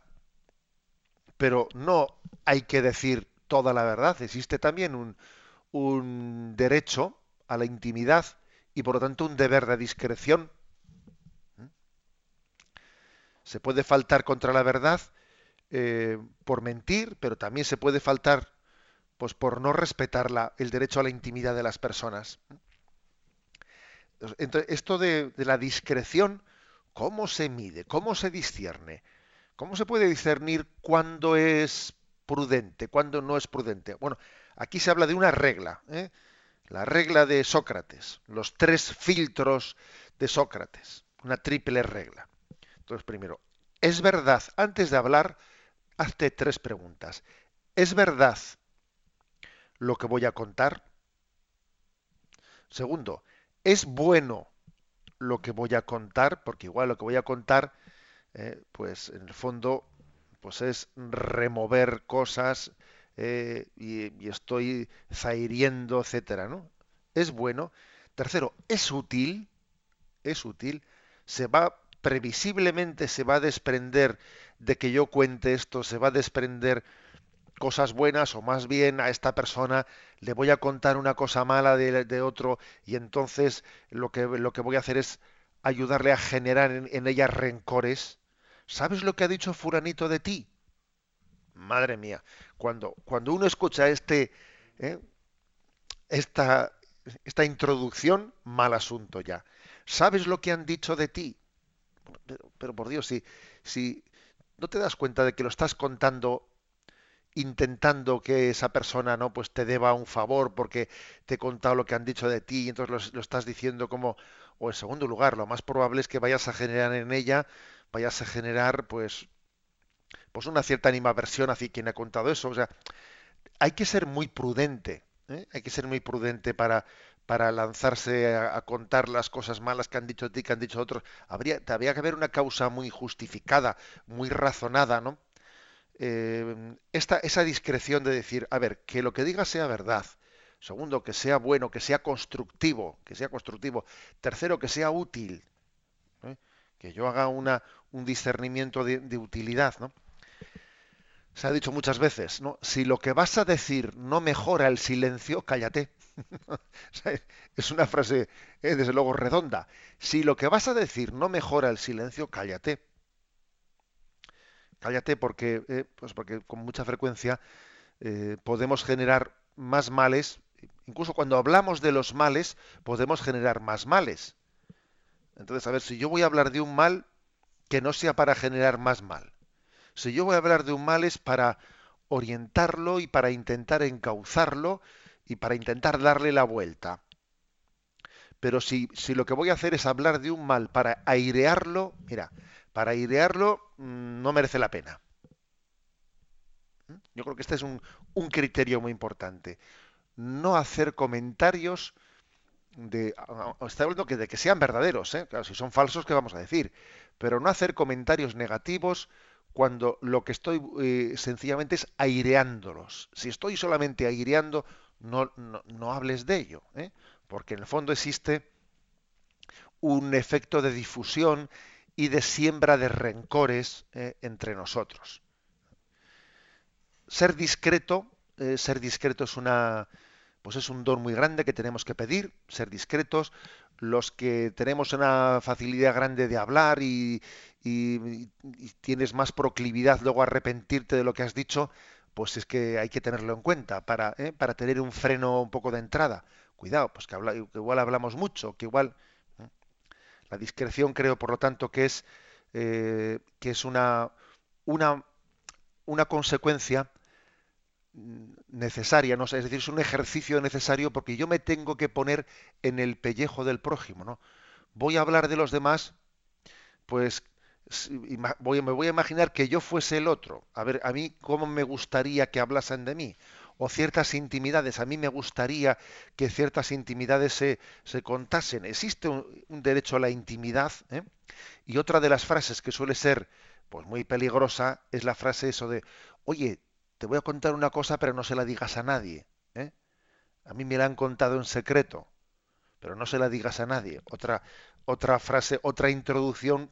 pero no hay que decir toda la verdad. Existe también un, un derecho a la intimidad y por lo tanto un deber de discreción. Se puede faltar contra la verdad eh, por mentir, pero también se puede faltar pues por no respetar el derecho a la intimidad de las personas. Esto de la discreción ¿Cómo se mide? ¿Cómo se discierne? ¿Cómo se puede discernir cuándo es prudente, cuándo no es prudente? Bueno, aquí se habla de una regla, ¿eh? la regla de Sócrates, los tres filtros de Sócrates, una triple regla. Entonces, primero, ¿es verdad? Antes de hablar, hazte tres preguntas. ¿Es verdad lo que voy a contar? Segundo, ¿es bueno lo que voy a contar, porque igual lo que voy a contar, eh, pues en el fondo, pues es remover cosas eh, y, estoy zahiriendo, etcétera, ¿no? Es bueno. Tercero, es útil, es útil, se va previsiblemente se va a desprender de que yo cuente esto, se va a desprender cosas buenas o más bien a esta persona le voy a contar una cosa mala de, otro y entonces lo que, lo que voy a hacer es ayudarle a generar en, ella rencores. ¿Sabes lo que ha dicho furanito de ti? Madre mía, cuando, cuando uno escucha este, ¿eh? esta, esta introducción, mal asunto ya. ¿Sabes lo que han dicho de ti? Pero, por Dios, si, si no te das cuenta de que lo estás contando intentando que esa persona no pues te deba un favor porque te he contado lo que han dicho de ti y entonces lo, estás diciendo como o en segundo lugar lo más probable es que vayas a generar en ella vayas a generar pues pues una cierta animaversión hacia quien ha contado eso o sea hay que ser muy prudente ¿eh? hay que ser muy prudente para, para lanzarse a, a, contar las cosas malas que han dicho ti, que han dicho otros. Habría, habría que haber una causa muy justificada, muy razonada, ¿no? Eh, esta, esa discreción de decir, a ver, que lo que diga sea verdad. Segundo, que sea bueno, que sea constructivo, que sea constructivo. Tercero, que sea útil. Que yo haga una, un discernimiento de, de utilidad, ¿no? se ha dicho muchas veces, ¿no? Si lo que vas a decir no mejora el silencio, cállate. es una frase, eh, desde luego, redonda. Si lo que vas a decir no mejora el silencio, cállate. Cállate porque, eh, pues porque con mucha frecuencia eh, podemos generar más males. Incluso cuando hablamos de los males, podemos generar más males. Entonces, a ver, si yo voy a hablar de un mal, que no sea para generar más mal si yo voy a hablar de un mal es para orientarlo y para intentar encauzarlo y para intentar darle la vuelta. Pero si, si lo que voy a hacer es hablar de un mal para airearlo, mira, para airearlo mm, no merece la pena. ¿Mm? Yo creo que este es un, un criterio muy importante. No hacer comentarios de, está hablando que de que sean verdaderos, ¿eh? claro, si son falsos, ¿qué vamos a decir? Pero no hacer comentarios negativos cuando lo que estoy eh, sencillamente es aireándolos. Si estoy solamente aireando, no, hables de ello, ¿eh? porque en el fondo existe un efecto de difusión y de siembra de rencores ¿eh? entre nosotros. Ser discreto, ser discreto es una, pues es un don muy grande que tenemos que pedir, ser discretos, los que tenemos una facilidad grande de hablar y, tienes más proclividad luego a arrepentirte de lo que has dicho, pues es que hay que tenerlo en cuenta para, ¿eh? para tener un freno un poco de entrada. Cuidado, pues que, igual hablamos mucho, que igual ¿eh? la discreción creo, por lo tanto, que es eh, que es una, una, una consecuencia necesaria, ¿no? es decir, es un ejercicio necesario porque yo me tengo que poner en el pellejo del prójimo, ¿no? Voy a hablar de los demás, pues me voy a imaginar que yo fuese el otro. A ver, a mí cómo me gustaría que hablasen de mí. O ciertas intimidades, a mí me gustaría que ciertas intimidades se, se contasen. Existe un, un, derecho a la intimidad. ¿eh? Y otra de las frases que suele ser pues muy peligrosa es la frase eso de, oye, te voy a contar una cosa, pero no se la digas a nadie. ¿eh? A mí me la han contado en secreto, pero no se la digas a nadie. Otra, otra frase, otra introducción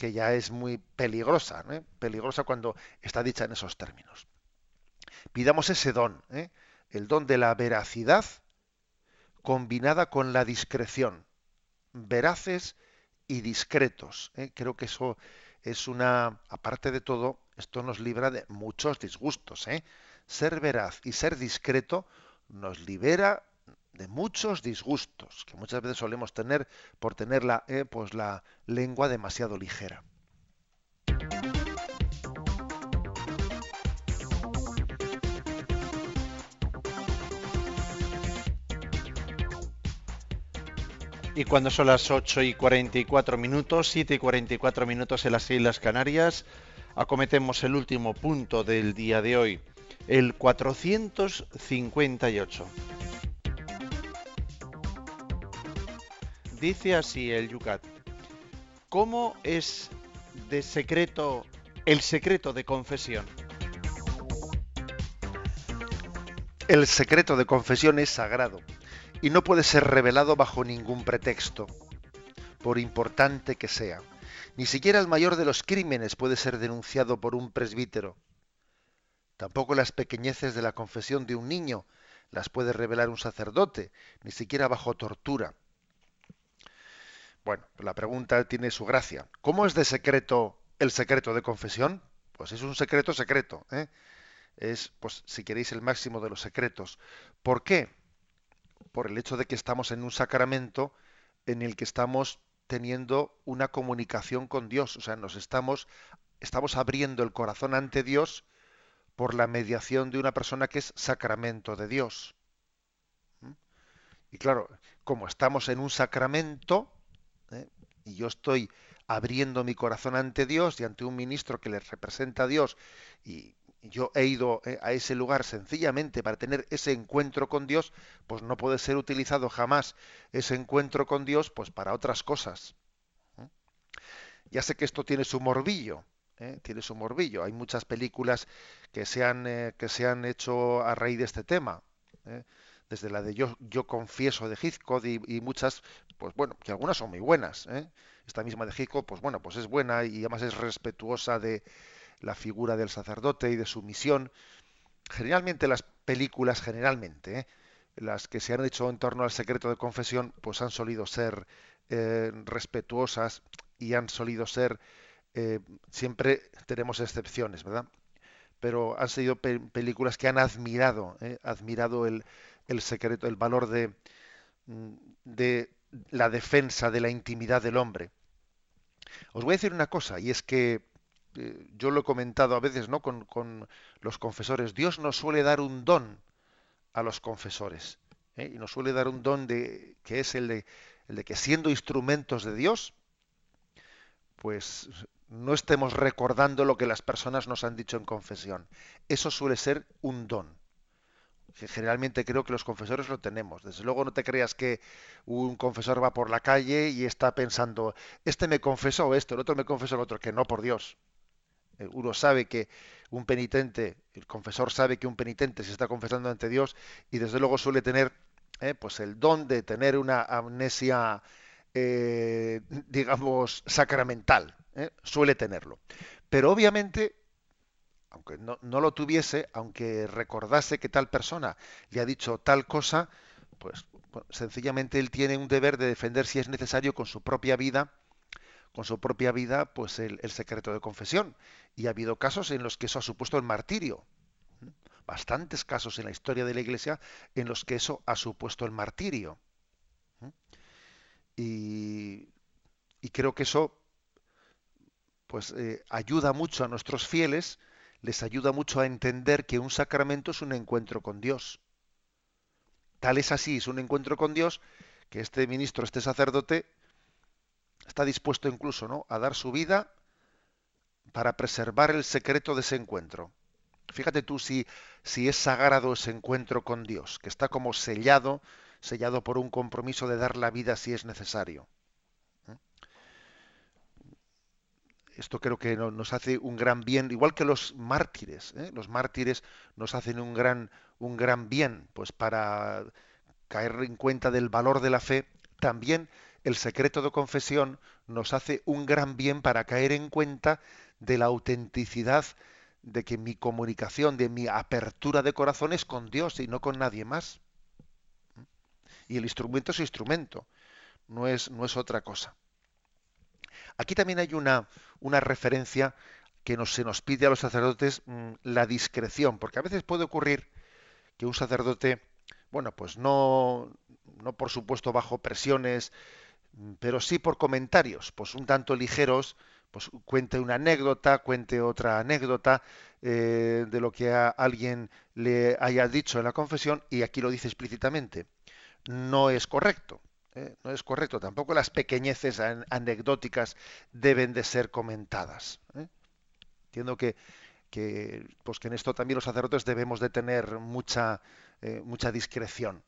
que ya es muy peligrosa, ¿eh? peligrosa cuando está dicha en esos términos. Pidamos ese don, ¿eh? el don de la veracidad combinada con la discreción, veraces y discretos. ¿eh? Creo que eso es una, aparte de todo, esto nos libra de muchos disgustos. ¿eh? Ser veraz y ser discreto nos libera de muchos disgustos que muchas veces solemos tener por tener la, eh, pues la lengua demasiado ligera. Y cuando son las 8 y 44 minutos, 7 y 44 minutos en las Islas Canarias, acometemos el último punto del día de hoy, el 458. Dice así el Yucat, ¿cómo es de secreto el secreto de confesión? El secreto de confesión es sagrado y no puede ser revelado bajo ningún pretexto, por importante que sea. Ni siquiera el mayor de los crímenes puede ser denunciado por un presbítero. Tampoco las pequeñeces de la confesión de un niño las puede revelar un sacerdote, ni siquiera bajo tortura. Bueno, la pregunta tiene su gracia. ¿Cómo es de secreto el secreto de confesión? Pues es un secreto secreto. ¿eh? Es, pues, si queréis, el máximo de los secretos. ¿Por qué? Por el hecho de que estamos en un sacramento en el que estamos teniendo una comunicación con Dios, o sea, nos estamos, estamos abriendo el corazón ante Dios por la mediación de una persona que es sacramento de Dios. ¿Mm? Y claro, como estamos en un sacramento. Y yo estoy abriendo mi corazón ante Dios y ante un ministro que le representa a Dios, y, yo he ido eh, a ese lugar sencillamente para tener ese encuentro con Dios, pues no puede ser utilizado jamás ese encuentro con Dios pues para otras cosas. ¿eh? Ya sé que esto tiene su morbillo, ¿eh? tiene su morbillo. Hay muchas películas que se han, que se han hecho a raíz de este tema. Desde la de Yo, yo confieso de Hitchcock y, muchas, pues bueno, que algunas son muy buenas. Esta misma de Hitchcock, pues bueno, pues es buena y además es respetuosa de, la figura del sacerdote y de su misión. Generalmente las películas, generalmente, ¿eh? las que se han hecho en torno al secreto de confesión, pues han solido ser eh, respetuosas y han solido ser, eh, siempre tenemos excepciones, ¿verdad? Pero han sido películas que han admirado, admirado el, el, secreto, el valor de, mm, de la defensa de la intimidad del hombre. Os voy a decir una cosa, y es que eh, yo lo he comentado a veces ¿no? Con, con, los confesores, Dios nos suele dar un don a los confesores. ¿eh? Y nos suele dar un don de, que es el de, el de que siendo instrumentos de Dios, pues no estemos recordando lo que las personas nos han dicho en confesión. Eso suele ser un don. Generalmente creo que los confesores lo tenemos. Desde luego no te creas que un confesor va por la calle y está pensando, este me confesó esto, el otro me confesó el otro, que no por Dios. Eh, uno sabe que un penitente, el confesor sabe que un penitente se está confesando ante Dios y desde luego suele tener eh, pues el don de tener una amnesia, eh, digamos, sacramental. Suele tenerlo. Pero obviamente, aunque no, lo tuviese, aunque recordase que tal persona le ha dicho tal cosa, pues sencillamente él tiene un deber de defender si es necesario con su propia vida con su propia vida pues el, secreto de confesión. Y ha habido casos en los que eso ha supuesto el martirio. Bastantes casos en la historia de la Iglesia en los que eso ha supuesto el martirio. Y, creo que eso pues eh, ayuda mucho a nuestros fieles, les ayuda mucho a entender que un sacramento es un encuentro con Dios. Tal es así, es un encuentro con Dios, que este ministro, este sacerdote, está dispuesto incluso ¿no? a dar su vida para preservar el secreto de ese encuentro. Fíjate tú si, si es sagrado ese encuentro con Dios, que está como sellado, sellado por un compromiso de dar la vida si es necesario. ¿Eh? Esto creo que nos hace un gran bien, igual que los mártires. ¿eh? Los mártires nos hacen un gran, un gran bien, pues para caer en cuenta del valor de la fe, también el secreto de confesión nos hace un gran bien para caer en cuenta de la autenticidad de que mi comunicación, de mi apertura de corazón es con Dios y no con nadie más. Y el instrumento es instrumento, no es, no es otra cosa. Aquí también hay una, una referencia que se nos pide a los sacerdotes mm, la discreción, porque a veces puede ocurrir que un sacerdote, bueno, pues no, no por supuesto bajo presiones pero sí por comentarios, pues un tanto ligeros, pues cuente una anécdota, cuente otra anécdota eh, de lo que a alguien le haya dicho en la confesión y aquí lo dice explícitamente. No es correcto, ¿eh? no es correcto. Tampoco las pequeñeces anecdóticas deben de ser comentadas. ¿eh? Entiendo que, pues en esto también los sacerdotes debemos de tener mucha, mucha discreción.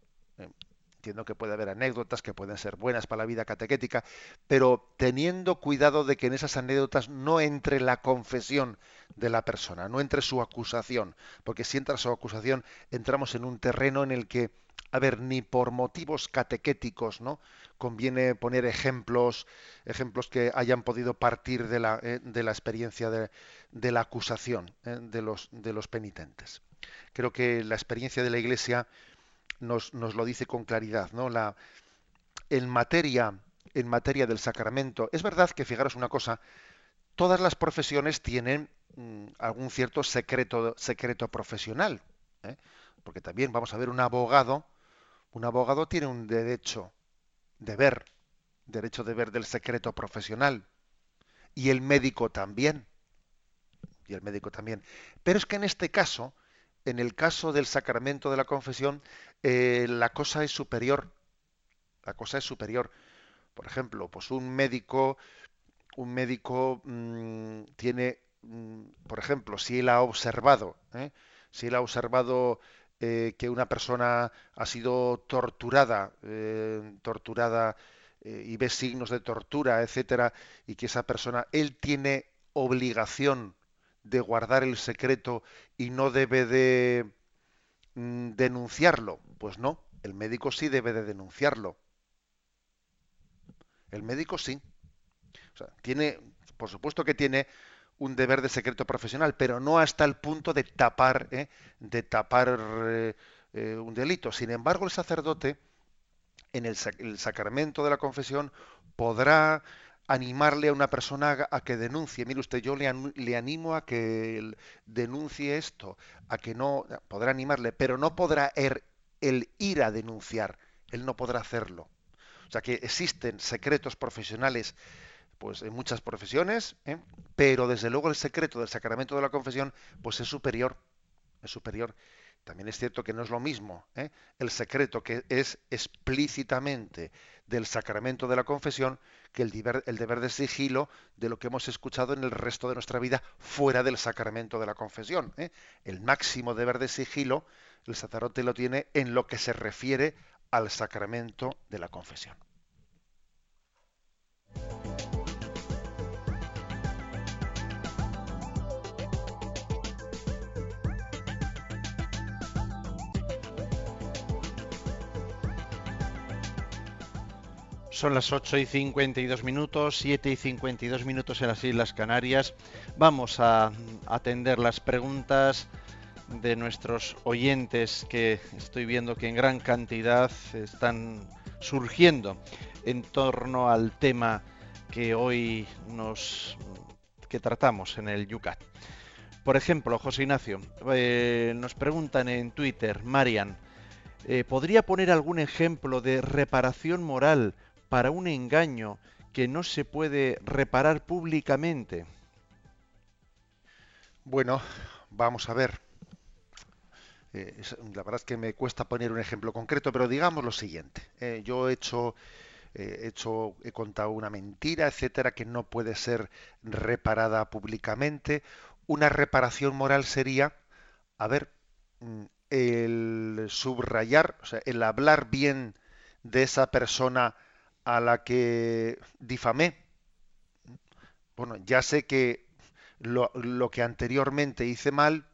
Entiendo que puede haber anécdotas que pueden ser buenas para la vida catequética, pero teniendo cuidado de que en esas anécdotas no entre la confesión de la persona, no entre su acusación, porque si entra su acusación entramos en un terreno en el que, a ver, ni por motivos catequéticos, ¿no? Conviene poner ejemplos, ejemplos que hayan podido partir de la, eh, de la experiencia de, de la acusación eh, de, los, de los penitentes. Creo que la experiencia de la Iglesia nos, lo dice con claridad, ¿no? La, en materia, en materia del sacramento, es verdad que fijaros una cosa, todas las profesiones tienen mm, algún cierto secreto, secreto profesional, ¿eh? porque también vamos a ver un abogado, un abogado tiene un derecho de ver, derecho de ver del secreto profesional, y el médico también, y el médico también. Pero es que en este caso, en el caso del sacramento de la confesión, eh, la cosa es superior. La cosa es superior. Por ejemplo, pues un médico, un médico mm, tiene mm, por ejemplo, si él ha observado, ¿eh? si él ha observado eh, que una persona ha sido torturada, torturada y ve signos de tortura, etcétera, y que esa persona, él tiene obligación de guardar el secreto y no debe de mm, denunciarlo. Pues no, el médico sí debe de denunciarlo. El médico sí. tiene, por supuesto que tiene un deber de secreto profesional, pero no hasta el punto de tapar, ¿eh? de tapar eh, eh, un delito. Sin embargo, el sacerdote, en el, sacramento de la confesión, podrá animarle a una persona a que denuncie. Mire usted, yo le, animo a que denuncie esto, a que no, podrá animarle, pero no podrá er, el ir a denunciar. Él no podrá hacerlo. O sea que existen secretos profesionales pues en muchas profesiones, ¿eh? pero desde luego el secreto del sacramento de la confesión pues es superior, es superior. También es cierto que no es lo mismo ¿eh? el secreto que es explícitamente del sacramento de la confesión que el deber, el deber de sigilo de lo que hemos escuchado en el resto de nuestra vida fuera del sacramento de la confesión. ¿eh? El máximo deber de sigilo el sacerdote lo tiene en lo que se refiere al sacramento de la confesión. Son las 8 y 52 minutos, 7 y 52 minutos en las Islas Canarias. Vamos a atender las preguntas de nuestros oyentes que estoy viendo que en gran cantidad están surgiendo en torno al tema que hoy nos que tratamos en el Yucat. Por ejemplo, José Ignacio, eh, nos preguntan en Twitter, Marian, eh, ¿podría poner algún ejemplo de reparación moral para un engaño que no se puede reparar públicamente? Bueno, vamos a ver. Eh, la verdad es que me cuesta poner un ejemplo concreto, pero digamos lo siguiente. Eh, yo he hecho, eh, he hecho, he contado una mentira, etcétera, que no puede ser reparada públicamente. Una reparación moral sería, a ver, mm, el subrayar, o sea, el hablar bien de esa persona a la que difamé. Bueno, ya sé que lo, que anteriormente hice mal,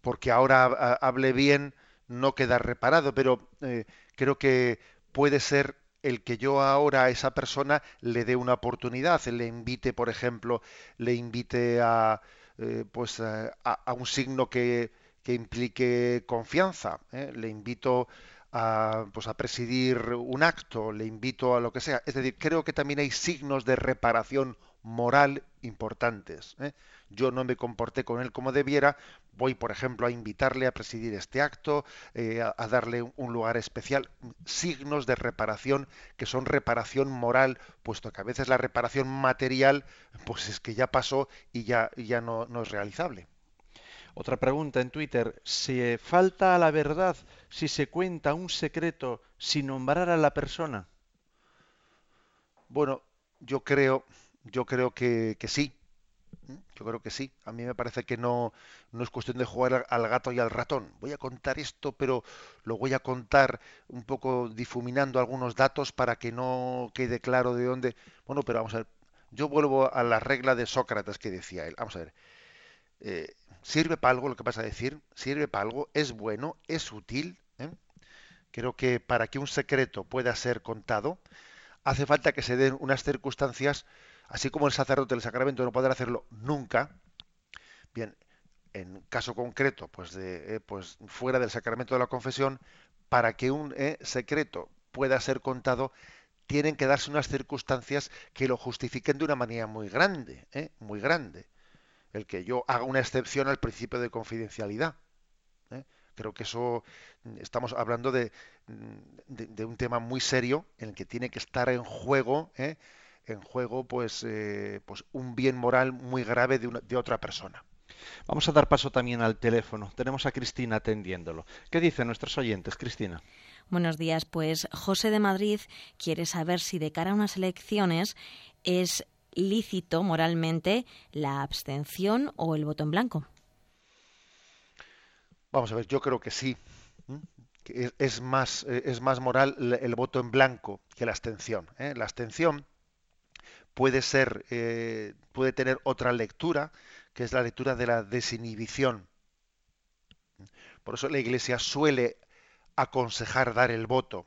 porque ahora hable bien, no queda reparado, pero eh, creo que puede ser el que yo ahora a esa persona le dé una oportunidad, le invite, por ejemplo, le invite a, eh, pues, a, a, un signo que, que implique confianza, ¿eh? le invito a, pues a presidir un acto, le invito a lo que sea. Es decir, creo que también hay signos de reparación moral importantes. ¿eh? Yo no me comporté con él como debiera, voy, por ejemplo, a invitarle a presidir este acto, eh, a, darle un, lugar especial. Signos de reparación que son reparación moral, puesto que a veces la reparación material, pues es que ya pasó y ya, ya no, no es realizable. Otra pregunta en Twitter, ¿se falta a la verdad si se cuenta un secreto sin nombrar a la persona? Bueno, yo creo, yo creo que, sí. Yo creo que sí. A mí me parece que no, no es cuestión de jugar al gato y al ratón. Voy a contar esto, pero lo voy a contar un poco difuminando algunos datos para que no quede claro de dónde. Bueno, pero vamos a ver. Yo vuelvo a la regla de Sócrates que decía él. Vamos a ver. Eh, sirve para algo lo que vas a decir, sirve para algo, es bueno, es útil. ¿eh? Creo que para que un secreto pueda ser contado, hace falta que se den unas circunstancias, así como el sacerdote del sacramento no podrá hacerlo nunca. Bien, en caso concreto, pues, de, eh, pues fuera del sacramento de la confesión, para que un eh, secreto pueda ser contado, tienen que darse unas circunstancias que lo justifiquen de una manera muy grande, muy grande el que yo haga una excepción al principio de confidencialidad. ¿eh? Creo que eso mm, estamos hablando de, de, un tema muy serio en el que tiene que estar en juego, ¿eh? en juego, pues, eh, pues un bien moral muy grave de, de otra persona. Vamos a dar paso también al teléfono. Tenemos a Cristina atendiéndolo. ¿Qué dicen nuestros oyentes, Cristina? Buenos días. Pues José de Madrid quiere saber si de cara a unas elecciones es lícito moralmente la abstención o el voto en blanco? Vamos a ver, yo creo que sí. es, más, eh, es más moral el voto en blanco que la abstención. ¿eh? La abstención puede ser, eh, puede tener otra lectura, que es la lectura de la desinhibición. Por eso la Iglesia suele aconsejar dar el voto.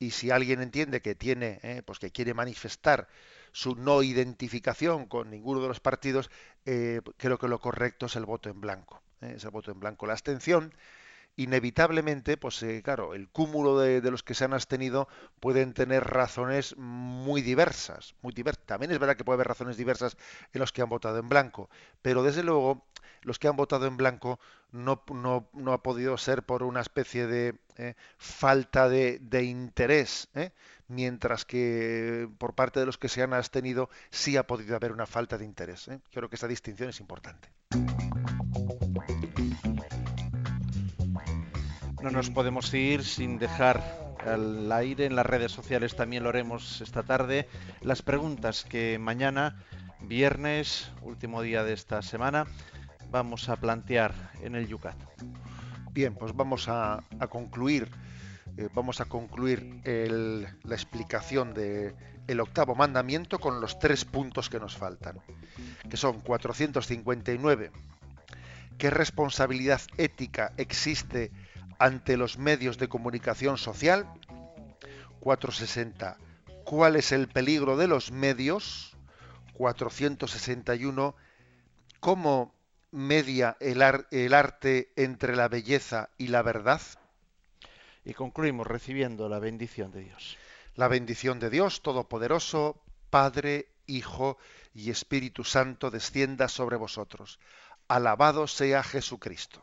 Y si alguien entiende que tiene, eh, pues que quiere manifestar su no identificación con ninguno de los partidos, eh, creo que lo correcto es el voto en blanco. Es el voto en blanco. La abstención inevitablemente, pues eh, claro, el cúmulo de, los que se han abstenido pueden tener razones muy diversas, muy. También es verdad que puede haber razones diversas en los que han votado en blanco, pero desde luego los que han votado en blanco no, ha podido ser por una especie de eh, falta de, interés, ¿eh? mientras que por parte de los que se han abstenido sí ha podido haber una falta de interés. Creo que esa distinción es importante. No nos podemos ir sin dejar al aire en las redes sociales, también lo haremos esta tarde, las preguntas que mañana, viernes, último día de esta semana, vamos a plantear en el Yucat. Bien, pues vamos a, concluir, eh, vamos a concluir la explicación del el octavo mandamiento con los tres puntos que nos faltan, que son 459. ¿Qué responsabilidad ética existe ante los medios de comunicación social. 460. ¿Cuál es el peligro de los medios? 461. ¿Cómo media el, el arte entre la belleza y la verdad? Y concluimos recibiendo la bendición de Dios. La bendición de Dios Todopoderoso, Padre, Hijo y Espíritu Santo, descienda sobre vosotros. Alabado sea Jesucristo.